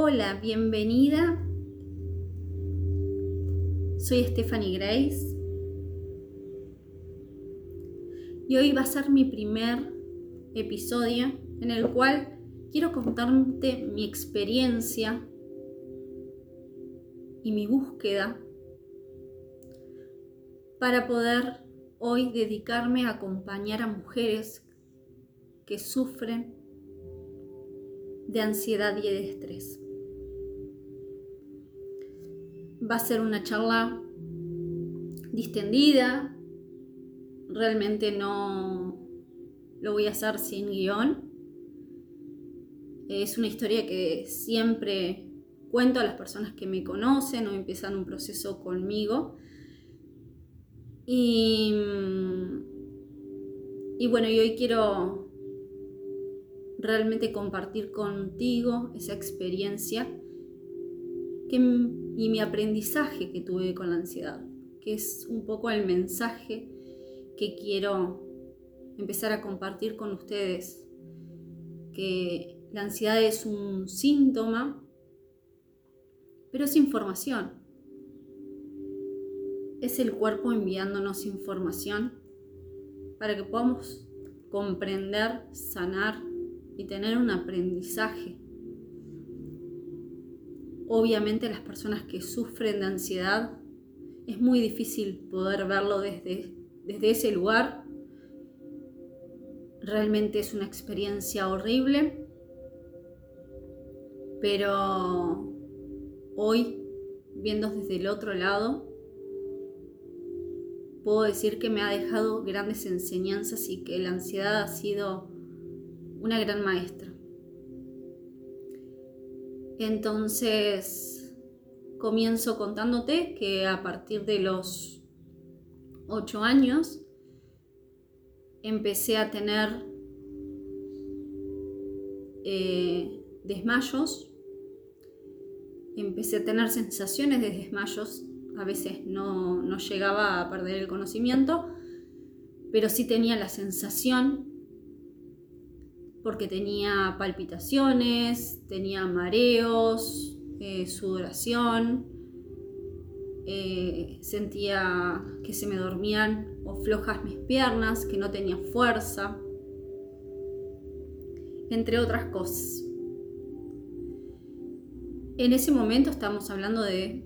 Hola, bienvenida. Soy Stephanie Grace y hoy va a ser mi primer episodio en el cual quiero contarte mi experiencia y mi búsqueda para poder hoy dedicarme a acompañar a mujeres que sufren de ansiedad y de estrés. Va a ser una charla distendida, realmente no lo voy a hacer sin guion. Es una historia que siempre cuento a las personas que me conocen o empiezan un proceso conmigo. Y, y bueno, y hoy quiero realmente compartir contigo esa experiencia y mi aprendizaje que tuve con la ansiedad, que es un poco el mensaje que quiero empezar a compartir con ustedes, que la ansiedad es un síntoma, pero es información. Es el cuerpo enviándonos información para que podamos comprender, sanar y tener un aprendizaje. Obviamente las personas que sufren de ansiedad es muy difícil poder verlo desde, desde ese lugar. Realmente es una experiencia horrible, pero hoy, viendo desde el otro lado, puedo decir que me ha dejado grandes enseñanzas y que la ansiedad ha sido una gran maestra. Entonces, comienzo contándote que a partir de los 8 años empecé a tener eh, desmayos, empecé a tener sensaciones de desmayos, a veces no, no llegaba a perder el conocimiento, pero sí tenía la sensación porque tenía palpitaciones, tenía mareos, eh, sudoración, eh, sentía que se me dormían o flojas mis piernas, que no tenía fuerza, entre otras cosas. En ese momento estamos hablando de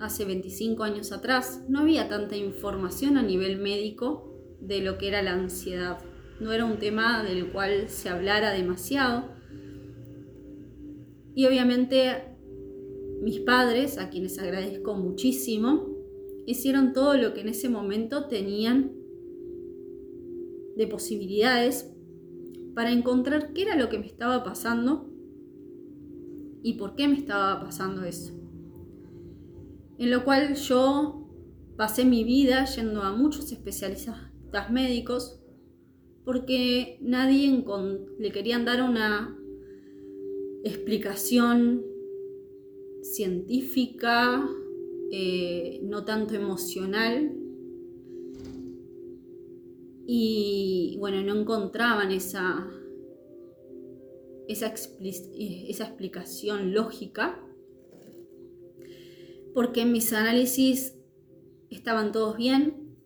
hace 25 años atrás, no había tanta información a nivel médico de lo que era la ansiedad no era un tema del cual se hablara demasiado. Y obviamente mis padres, a quienes agradezco muchísimo, hicieron todo lo que en ese momento tenían de posibilidades para encontrar qué era lo que me estaba pasando y por qué me estaba pasando eso. En lo cual yo pasé mi vida yendo a muchos especialistas médicos porque nadie le querían dar una explicación científica, eh, no tanto emocional. Y bueno, no encontraban esa, esa, esa explicación lógica, porque en mis análisis estaban todos bien,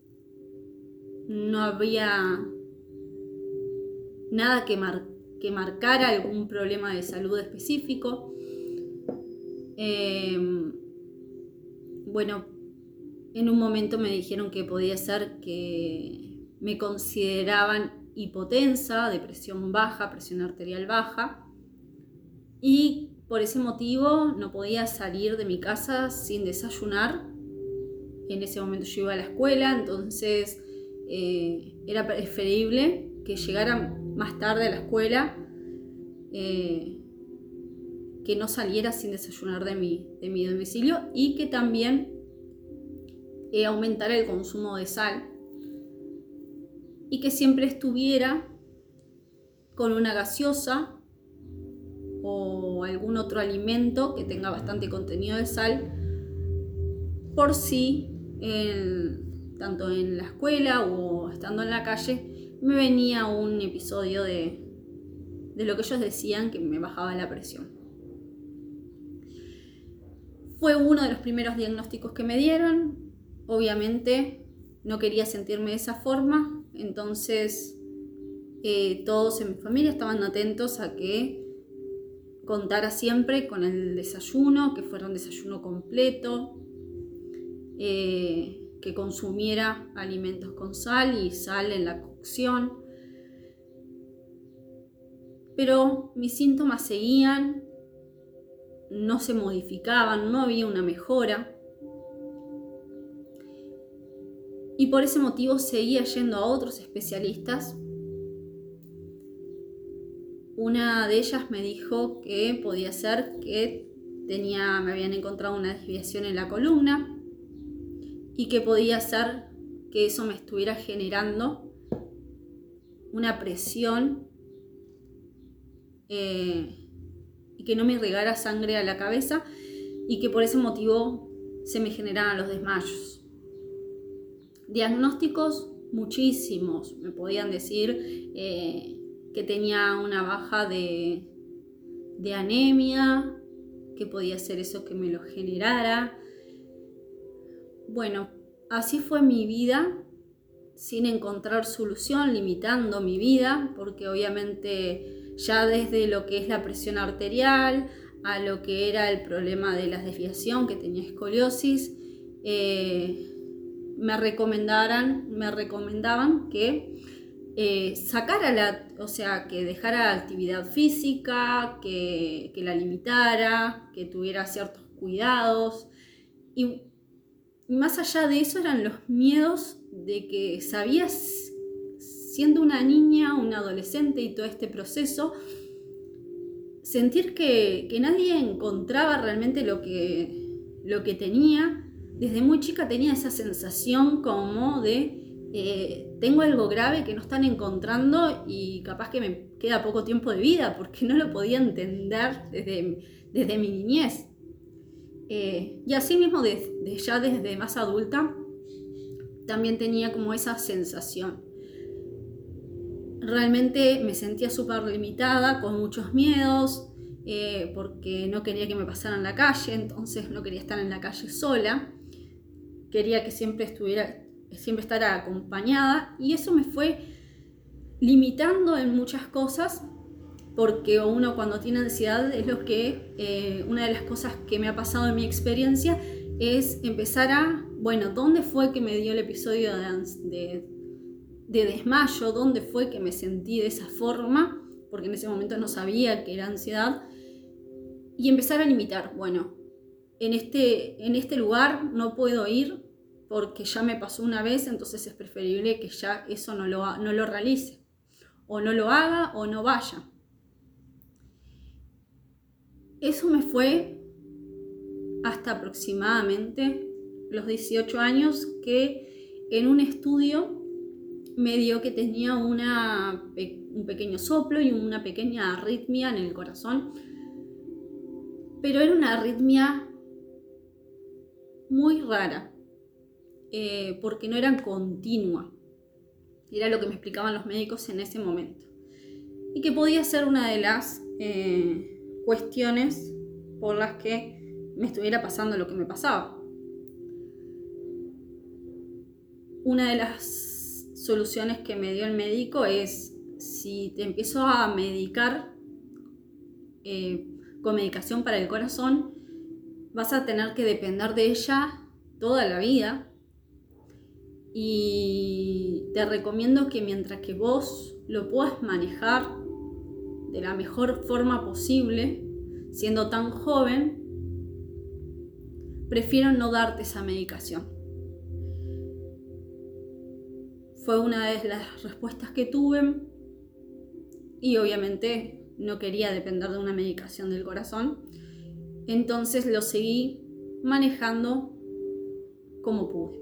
no había nada que, que marcara algún problema de salud específico. Em, bueno, en un momento me dijeron que podía ser que me consideraban hipotensa, depresión baja, presión arterial baja, y por ese motivo no podía salir de mi casa sin desayunar. En ese momento yo iba a la escuela, entonces eh, era preferible que llegara más tarde a la escuela, eh, que no saliera sin desayunar de mi, de mi domicilio y que también eh, aumentara el consumo de sal y que siempre estuviera con una gaseosa o algún otro alimento que tenga bastante contenido de sal por si tanto en la escuela o estando en la calle me venía un episodio de, de lo que ellos decían que me bajaba la presión. Fue uno de los primeros diagnósticos que me dieron. Obviamente no quería sentirme de esa forma, entonces eh, todos en mi familia estaban atentos a que contara siempre con el desayuno, que fuera un desayuno completo, eh, que consumiera alimentos con sal y sal en la cocción. Pero mis síntomas seguían, no se modificaban, no había una mejora. Y por ese motivo seguía yendo a otros especialistas. Una de ellas me dijo que podía ser que tenía, me habían encontrado una desviación en la columna y que podía ser que eso me estuviera generando una presión eh, y que no me irrigara sangre a la cabeza y que por ese motivo se me generaban los desmayos. Diagnósticos muchísimos, me podían decir eh, que tenía una baja de, de anemia, que podía ser eso que me lo generara. Bueno, así fue mi vida, sin encontrar solución, limitando mi vida, porque obviamente ya desde lo que es la presión arterial, a lo que era el problema de la desviación, que tenía escoliosis, eh, me recomendaran, me recomendaban que eh, sacara la, o sea, que dejara actividad física, que, la limitara, que tuviera ciertos cuidados. Y más allá de eso eran los miedos de que sabías, siendo una niña, una adolescente y todo este proceso, sentir que, nadie encontraba realmente lo que, lo que tenía desde muy chica tenía esa sensación como de eh, tengo algo grave que no están encontrando y capaz que me queda poco tiempo de vida porque no lo podía entender desde, desde mi niñez. Eh, y así mismo ya desde más adulta también tenía como esa sensación. Realmente me sentía súper limitada, con muchos miedos, eh, porque no quería que me pasaran en la calle, entonces no quería estar en la calle sola quería que siempre estuviera, siempre estar acompañada y eso me fue limitando en muchas cosas porque uno cuando tiene ansiedad es lo que, eh, una de las cosas que me ha pasado en mi experiencia es empezar a, bueno, ¿dónde fue que me dio el episodio de, de desmayo? ¿Dónde fue que me sentí de esa forma? Porque en ese momento no sabía que era ansiedad. Y empezar a limitar, bueno, en este, en este lugar no puedo ir porque ya me pasó una vez, entonces es preferible que ya eso no lo, no lo realice, o no lo haga o no vaya. Eso me fue hasta aproximadamente los 18 años que en un estudio me dio que tenía una, un pequeño soplo y una pequeña arritmia en el corazón, pero era una arritmia muy rara, eh, porque no eran continua. Era lo que me explicaban los médicos en ese momento. Y que podía ser una de las eh, cuestiones por las que me estuviera pasando lo que me pasaba. Una de las soluciones que me dio el médico es si te empiezo a medicar eh, con medicación para el corazón, vas a tener que depender de ella toda la vida. Y te recomiendo que mientras que vos lo puedas manejar de la mejor forma posible, siendo tan joven, prefiero no darte esa medicación. Fue una de las respuestas que tuve y obviamente no quería depender de una medicación del corazón entonces lo seguí manejando como pude.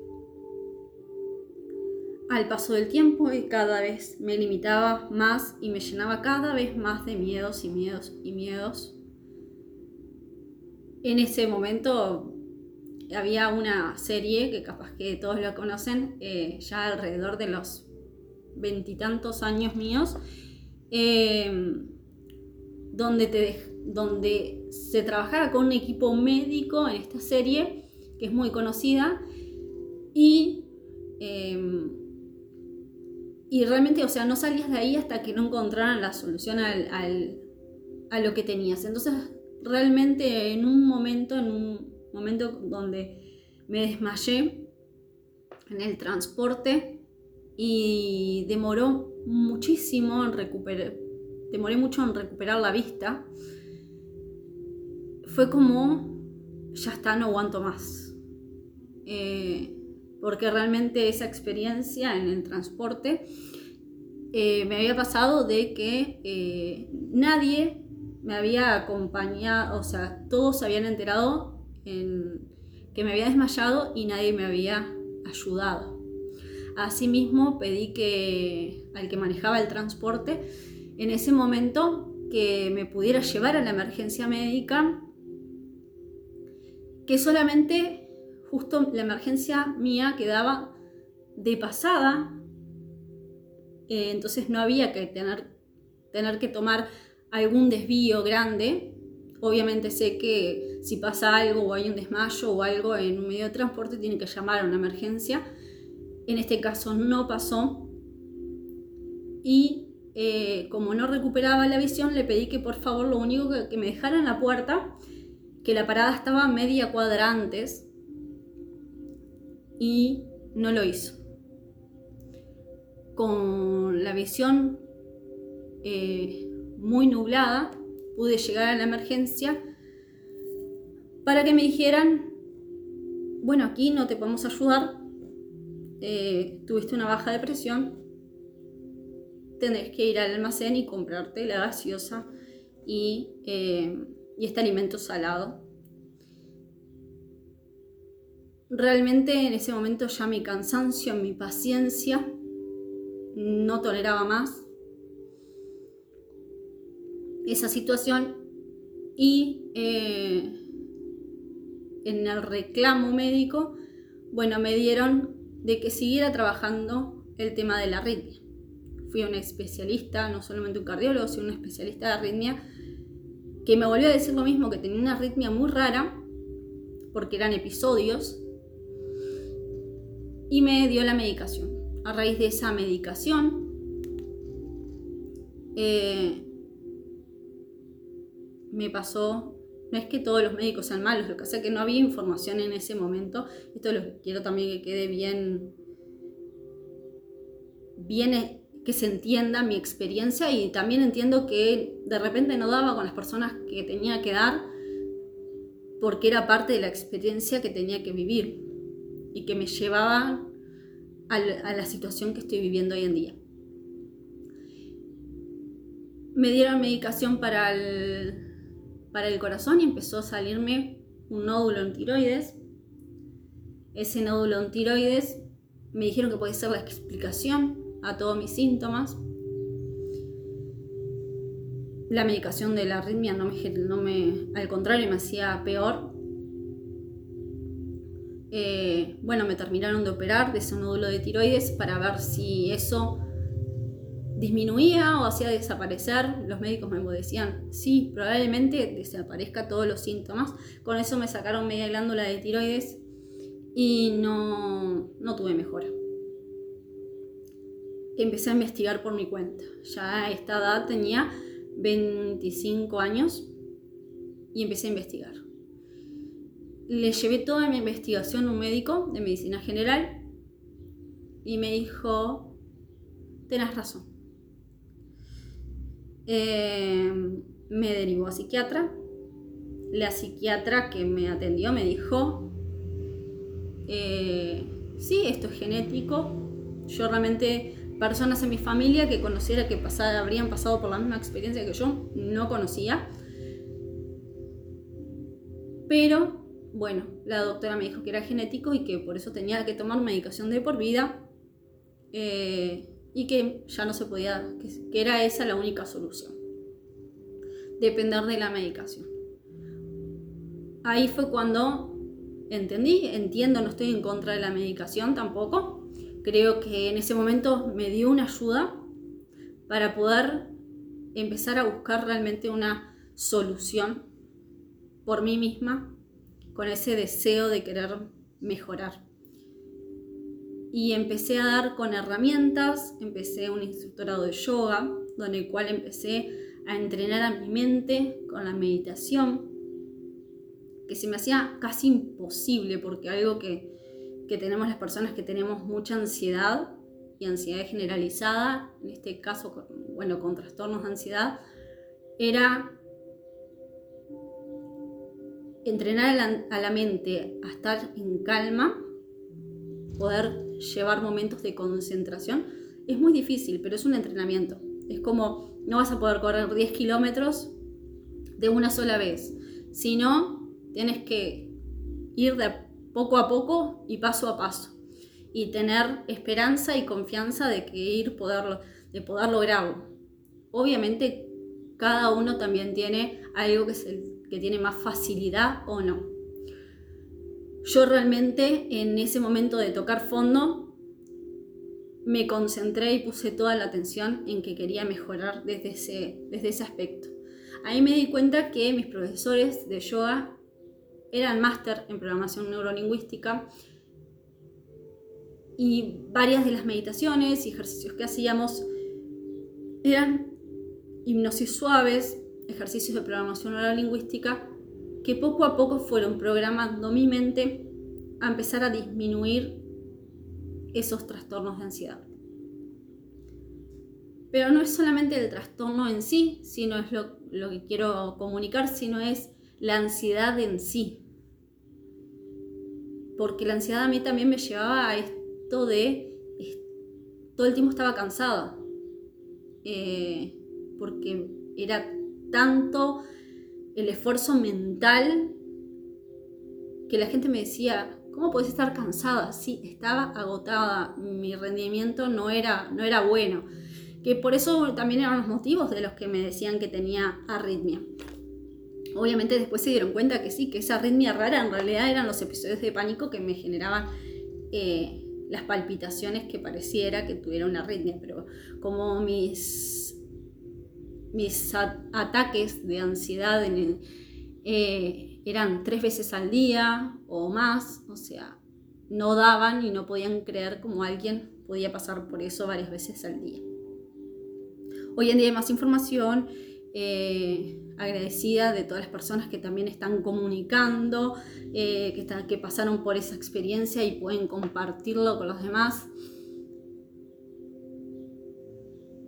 Al paso del tiempo y cada vez me limitaba más y me llenaba cada vez más de miedos y miedos y miedos. En ese momento había una serie que capaz que todos la conocen, eh, ya alrededor de los veintitantos años míos, eh, donde te donde se trabajaba con un equipo médico en esta serie, que es muy conocida, y, em, y realmente, o sea, no salías de ahí hasta que no encontraran la solución a lo que tenías. Entonces, realmente en un momento, en un momento donde me desmayé en el transporte y demoró muchísimo en recuperar, demoré mucho en recuperar la vista, fue como, ya está, no aguanto más. Eh, porque realmente esa experiencia en el transporte eh, me había pasado de que eh, nadie me había acompañado, o sea, todos se habían enterado en, que me había desmayado y nadie me había ayudado. Asimismo, pedí que al que manejaba el transporte, en ese momento, que me pudiera llevar a la emergencia médica, que solamente justo la emergencia mía quedaba de pasada, eh, entonces no había que tener, tener que tomar algún desvío grande. Obviamente sé que si pasa algo o hay un desmayo o algo en un medio de transporte tiene que llamar a una emergencia. En este caso no pasó. Y eh, como no recuperaba la visión, le pedí que por favor lo único que, que me dejara en la puerta, que la parada estaba media cuadra antes. Y no lo hizo. Con la visión eh, muy nublada, pude llegar a la emergencia para que me dijeran, bueno, aquí no te podemos ayudar, eh, tuviste una baja de presión, tendrás que ir al almacén y comprarte la gaseosa y, eh, y este alimento salado. Realmente en ese momento ya mi cansancio, mi paciencia no toleraba más esa situación y eh, en el reclamo médico, bueno, me dieron de que siguiera trabajando el tema de la arritmia. Fui un especialista, no solamente un cardiólogo, sino un especialista de arritmia, que me volvió a decir lo mismo, que tenía una arritmia muy rara, porque eran episodios, y me dio la medicación. A raíz de esa medicación, eh, me pasó, no es que todos los médicos sean malos, lo que pasa es que no había información en ese momento. Esto lo quiero también que quede bien, bien que se entienda mi experiencia y también entiendo que de repente no daba con las personas que tenía que dar porque era parte de la experiencia que tenía que vivir y que me llevaba a la situación que estoy viviendo hoy en día. Me dieron medicación para el para el corazón y empezó a salirme un nódulo en tiroides. Ese nódulo en tiroides me dijeron que puede ser la explicación a todos mis síntomas. La medicación de la arritmia no me, no me al contrario, me hacía peor. Eh, bueno, me terminaron de operar de ese nódulo de tiroides para ver si eso disminuía o hacía desaparecer. Los médicos me decían, sí, probablemente desaparezca todos los síntomas. Con eso me sacaron media glándula de tiroides y no, no tuve mejora. Empecé a investigar por mi cuenta. Ya a esta edad tenía 25 años y empecé a investigar. Le llevé toda mi investigación a un médico de medicina general y me dijo, tenés razón eh, me derivó a psiquiatra. La psiquiatra que me atendió me dijo, eh, sí, esto es genético. Yo realmente, personas en mi familia que conociera que habrían pasado por la misma experiencia que yo, no conocía. Pero, bueno, la doctora me dijo que era genético y que por eso tenía que tomar medicación de por vida. Eh, y que ya no se podía, que, era esa la única solución, depender de la medicación. Ahí fue cuando entendí, entiendo, no estoy en contra de la medicación tampoco, creo que en ese momento me dio una ayuda para poder empezar a buscar realmente una solución por mí misma, con ese deseo de querer mejorar. Y empecé a dar con herramientas, empecé un instructorado de yoga, donde el cual empecé a entrenar a mi mente con la meditación, que se me hacía casi imposible, porque algo que, que tenemos las personas que tenemos mucha ansiedad y ansiedad generalizada, en este caso, bueno, con trastornos de ansiedad, era entrenar a la, mente a estar en calma, poder llevar momentos de concentración, es muy difícil, pero es un entrenamiento. Es como, no vas a poder correr 10 kilómetros de una sola vez, sino tienes que ir de poco a poco y paso a paso y tener esperanza y confianza de que ir poder, de poder lograrlo. Obviamente cada uno también tiene algo que, es el, que tiene más facilidad o no. Yo realmente en ese momento de tocar fondo me concentré y puse toda la atención en que quería mejorar desde ese, desde ese aspecto. Ahí me di cuenta que mis profesores de yoga eran máster en programación neurolingüística y varias de las meditaciones y ejercicios que hacíamos eran hipnosis suaves, ejercicios de programación neurolingüística que poco a poco fueron programando mi mente a empezar a disminuir esos trastornos de ansiedad. Pero no es solamente el trastorno en sí, sino es lo, lo que quiero comunicar, sino es la ansiedad en sí. Porque la ansiedad a mí también me llevaba a esto de todo el tiempo estaba cansada. Eh, porque era tanto el esfuerzo mental que la gente me decía, ¿Cómo puedes estar cansada? Sí, estaba agotada, mi rendimiento no era, no era bueno. Que por eso también eran los motivos de los que me decían que tenía arritmia. Obviamente después se dieron cuenta que sí, que esa arritmia rara en realidad eran los episodios de pánico que me generaban eh, las palpitaciones que pareciera que tuviera una arritmia, pero como mis, mis ataques de ansiedad eh, eran tres veces al día o más, o sea, no daban y no podían creer cómo alguien podía pasar por eso varias veces al día. Hoy en día hay más información, eh, agradecida de todas las personas que también están comunicando, eh, que, que pasaron por esa experiencia y pueden compartirlo con los demás.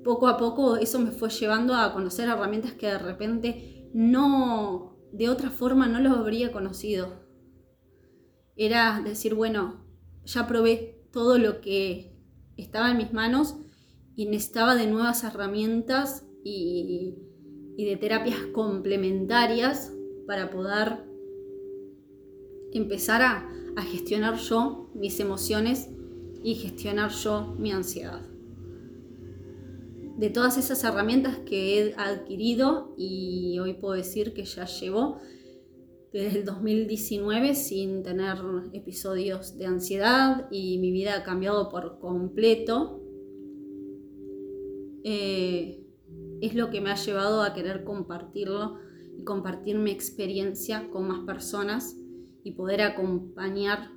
Poco a poco eso me fue llevando a conocer herramientas que de repente no, de otra forma no lo habría conocido. Era decir, bueno, ya probé todo lo que estaba en mis manos y necesitaba de nuevas herramientas y, de terapias complementarias para poder empezar a, a gestionar yo mis emociones y gestionar yo mi ansiedad de todas esas herramientas que he adquirido y hoy puedo decir que ya llevo desde el 2019 sin tener episodios de ansiedad y mi vida ha cambiado por completo, eh, es lo que me ha llevado a querer compartirlo y compartir mi experiencia con más personas y poder acompañar,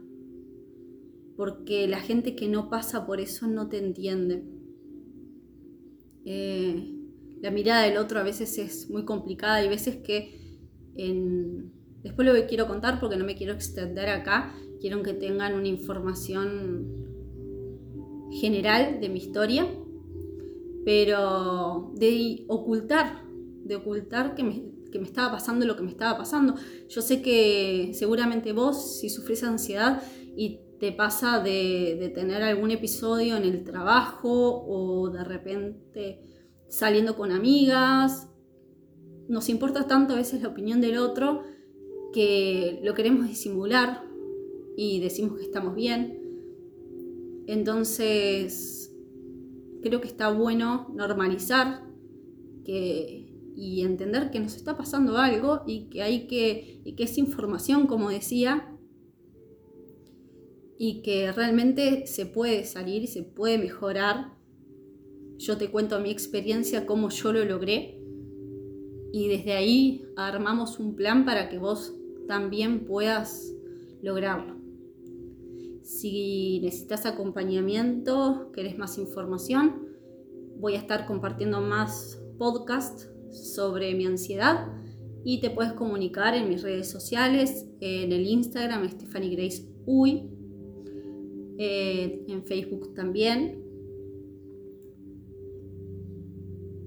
porque la gente que no pasa por eso no te entiende eh, la mirada del otro a veces es muy complicada. Hay veces que después lo que quiero contar porque no me quiero extender acá. Quiero que tengan una información general de mi historia, pero de ocultar, de ocultar que me, estaba pasando lo que me estaba pasando. Yo sé que seguramente vos, si sufrís ansiedad y te pasa de, tener algún episodio en el trabajo o de repente saliendo con amigas. Nos importa tanto a veces la opinión del otro que lo queremos disimular y decimos que estamos bien. Entonces, creo que está bueno normalizar y entender que nos está pasando algo y que hay que, y que es información, como decía, y que realmente se puede salir y se puede mejorar. Yo te cuento mi experiencia, cómo yo lo logré y desde ahí armamos un plan para que vos también puedas lograrlo. Si necesitas acompañamiento, querés más información, voy a estar compartiendo más podcasts sobre mi ansiedad y te puedes comunicar en mis redes sociales, en el Instagram Stephanie Grace Uy, eh, en Facebook también,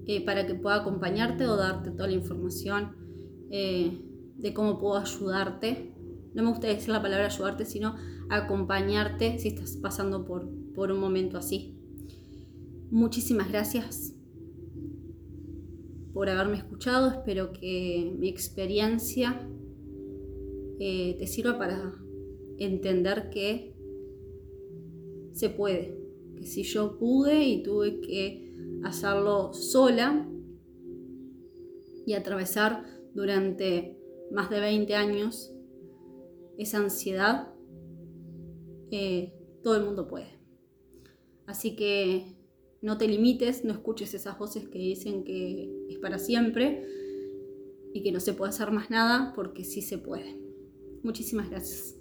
eh, para que pueda acompañarte o darte toda la información eh, de cómo puedo ayudarte. No me gusta decir la palabra ayudarte, sino acompañarte si estás pasando por, por un momento así. Muchísimas gracias por haberme escuchado. Espero que mi experiencia te sirva para entender que se puede. Que si yo pude y tuve que hacerlo sola y atravesar durante más de 20 años esa ansiedad, eh, todo el mundo puede. Así que no te limites, no escuches esas voces que dicen que es para siempre y que no se puede hacer más nada porque sí se puede. Muchísimas gracias.